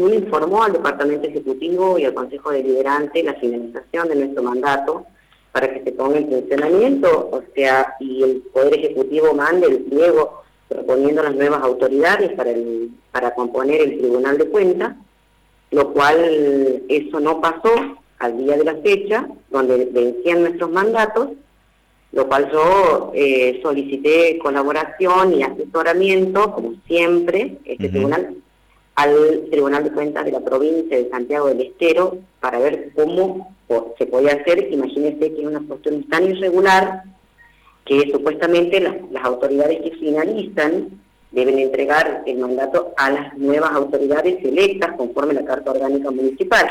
uno informó al Departamento Ejecutivo y al Consejo Deliberante la finalización de nuestro mandato para que se ponga en funcionamiento, o sea, y el Poder Ejecutivo mande el pliego proponiendo las nuevas autoridades para, el, para componer el Tribunal de Cuentas, lo cual eso no pasó al día de la fecha, donde vencían nuestros mandatos, lo cual yo eh, solicité colaboración y asesoramiento, como siempre, este tribunal, al Tribunal de Cuentas de la provincia de Santiago del Estero, para ver cómo se podía hacer. Imagínense que es una cuestión tan irregular que supuestamente las, autoridades que finalizan deben entregar el mandato a las nuevas autoridades electas conforme la Carta Orgánica Municipal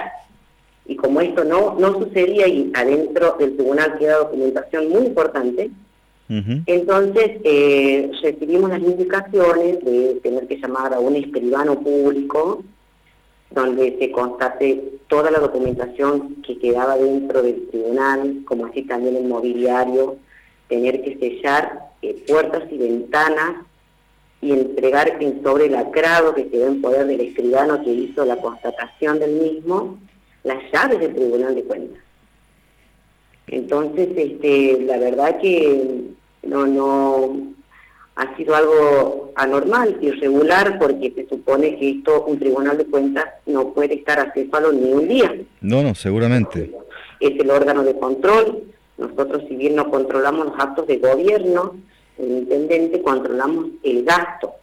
y como esto no, no sucedía y adentro del tribunal queda documentación muy importante, entonces eh, recibimos las indicaciones de tener que llamar a un escribano público donde se constate toda la documentación que quedaba dentro del tribunal, como así también el mobiliario, tener que sellar eh, puertas y ventanas y entregar en sobre el acrado que quedó en poder del escribano que hizo la constatación del mismo, las llaves del Tribunal de Cuentas. Entonces, este, la verdad que no, no ha sido algo anormal, irregular, porque se supone que esto, un Tribunal de Cuentas no puede estar acéfalo ni un día. No, no, seguramente. Es el órgano de control. Nosotros, si bien no controlamos los actos de gobierno, el intendente controlamos el gasto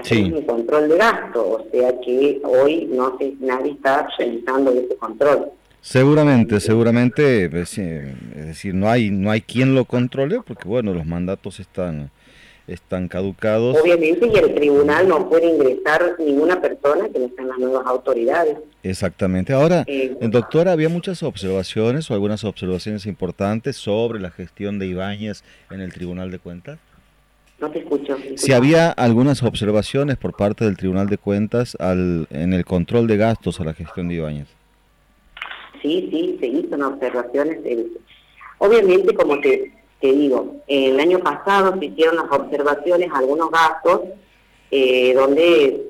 hacemos un control de gasto, o sea que hoy no se, nadie está realizando ese control. Seguramente, seguramente, es decir, no hay no hay quien lo controle porque bueno, los mandatos están están caducados. Obviamente, y el tribunal no puede ingresar ninguna persona que no sean las nuevas autoridades. Exactamente. Ahora, eh, doctora, había muchas observaciones o algunas observaciones importantes sobre la gestión de Ibáñez en el Tribunal de Cuentas. No te escucho. Si había algunas observaciones por parte del Tribunal de Cuentas al, en el control de gastos a la gestión de Ibáñez. Sí, sí, se hizo observaciones. Obviamente, como te, te digo, el año pasado se hicieron las observaciones algunos gastos eh, donde,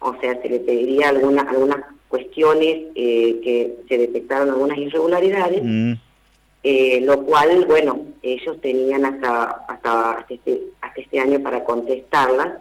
o sea, se le pediría alguna, algunas cuestiones eh, que se detectaron algunas irregularidades. Mm. Eh, lo cual, bueno, ellos tenían hasta, hasta, este, hasta este año para contestarlas.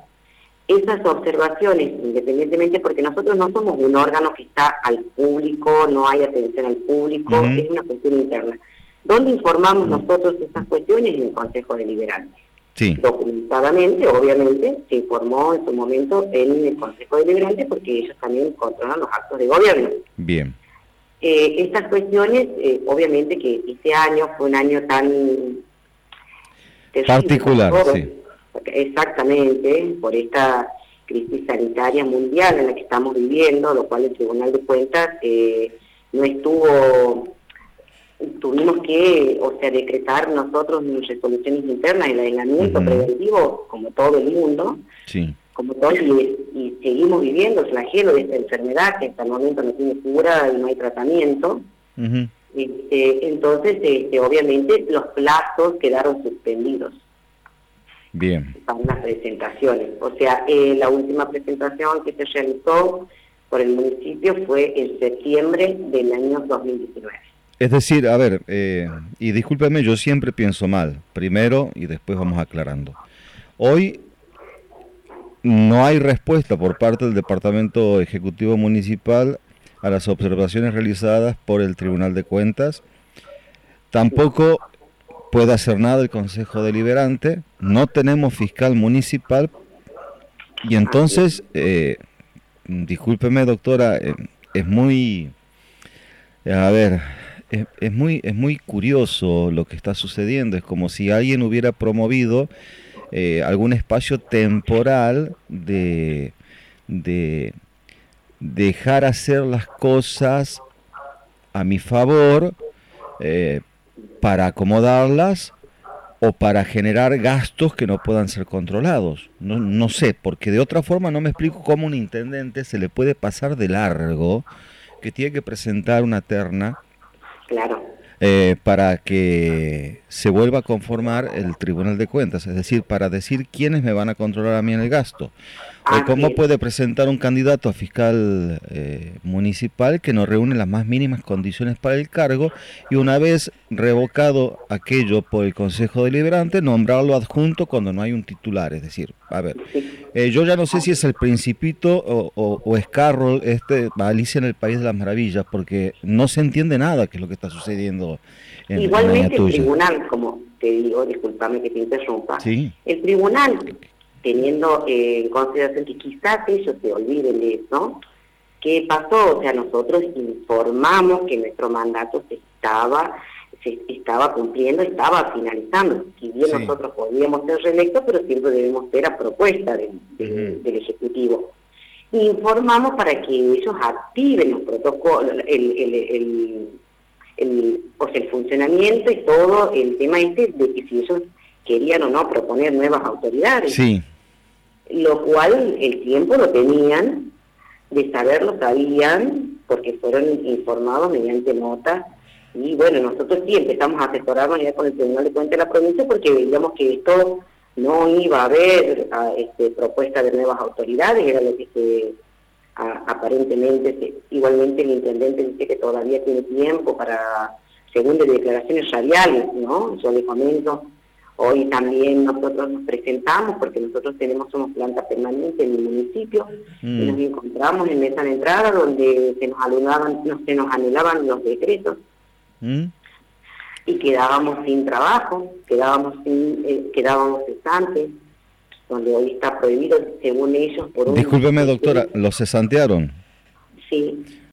Esas observaciones, independientemente, porque nosotros no somos un órgano que está al público, no hay atención al público, es una cuestión interna. ¿Dónde informamos nosotros esas cuestiones? En el Consejo Deliberante. Sí. Documentadamente, obviamente, se informó en su momento en el Consejo Deliberante porque ellos también controlan los actos de gobierno. Bien. Eh, estas cuestiones, eh, obviamente que este año fue un año tan... Particular, sí. Exactamente, por esta crisis sanitaria mundial en la que estamos viviendo, lo cual el Tribunal de Cuentas eh, no estuvo, tuvimos que, o sea, decretar nosotros resoluciones internas, el aislamiento preventivo, como todo el mundo. Sí como todos, y, seguimos viviendo el flagelo de esta enfermedad que hasta el momento no tiene cura y no hay tratamiento. Este, entonces, este, obviamente, los plazos quedaron suspendidos. Bien. Para las presentaciones. O sea, eh, la última presentación que se realizó por el municipio fue en septiembre del año 2019. Es decir, a ver, eh, y discúlpeme, yo siempre pienso mal, primero y después vamos aclarando. Hoy no hay respuesta por parte del Departamento Ejecutivo Municipal a las observaciones realizadas por el Tribunal de Cuentas. Tampoco puede hacer nada el Consejo Deliberante. No tenemos fiscal municipal. Y entonces, eh, discúlpeme doctora, eh, es muy, a ver, es, muy, es muy curioso lo que está sucediendo. Es como si alguien hubiera promovido eh, algún espacio temporal de, de dejar hacer las cosas a mi favor eh, para acomodarlas o para generar gastos que no puedan ser controlados. No, no sé, porque de otra forma no me explico cómo un intendente se le puede pasar de largo que tiene que presentar una terna claro. Eh, para que se vuelva a conformar el Tribunal de Cuentas, es decir, para decir quiénes me van a controlar a mí en el gasto. ¿Cómo puede presentar un candidato a fiscal eh, municipal que no reúne las más mínimas condiciones para el cargo y una vez revocado aquello por el Consejo Deliberante, nombrarlo adjunto cuando no hay un titular? Es decir, a ver, eh, yo ya no sé si es el Principito o, o, es Carroll, este, Alicia en el País de las Maravillas, porque no se entiende nada que es lo que está sucediendo en Igualmente el tribunal, como te digo, discúlpame que te interrumpa, el tribunal teniendo eh, en consideración que quizás ellos se olviden de eso, ¿qué pasó? O sea, nosotros informamos que nuestro mandato se estaba se estaba cumpliendo, estaba finalizando. Si bien nosotros podíamos ser reelectos, pero siempre debemos ser a propuesta del, Ejecutivo. Informamos para que ellos activen los protocolos, el, el, el, o sea, el funcionamiento y todo el tema este de que si ellos querían o no proponer nuevas autoridades. Sí lo cual el tiempo lo tenían, de saberlo sabían, porque fueron informados mediante notas, y bueno, nosotros sí empezamos a asesorarnos ya con el Tribunal de Cuentas de la provincia porque veíamos que esto no iba a haber a, este, propuesta de nuevas autoridades, era lo que se aparentemente, igualmente el intendente dice que todavía tiene tiempo para, según de declaraciones radiales, ¿no? Yo le comento Hoy también nosotros nos presentamos porque nosotros tenemos una planta permanente en el municipio y mm. nos encontramos en esa entrada donde se nos anulaban, no, se nos anulaban los decretos mm. y quedábamos sin trabajo, quedábamos sin, eh, quedábamos cesantes, donde hoy está prohibido según ellos por un... Discúlpeme doctora, ¿los cesantearon? Sí.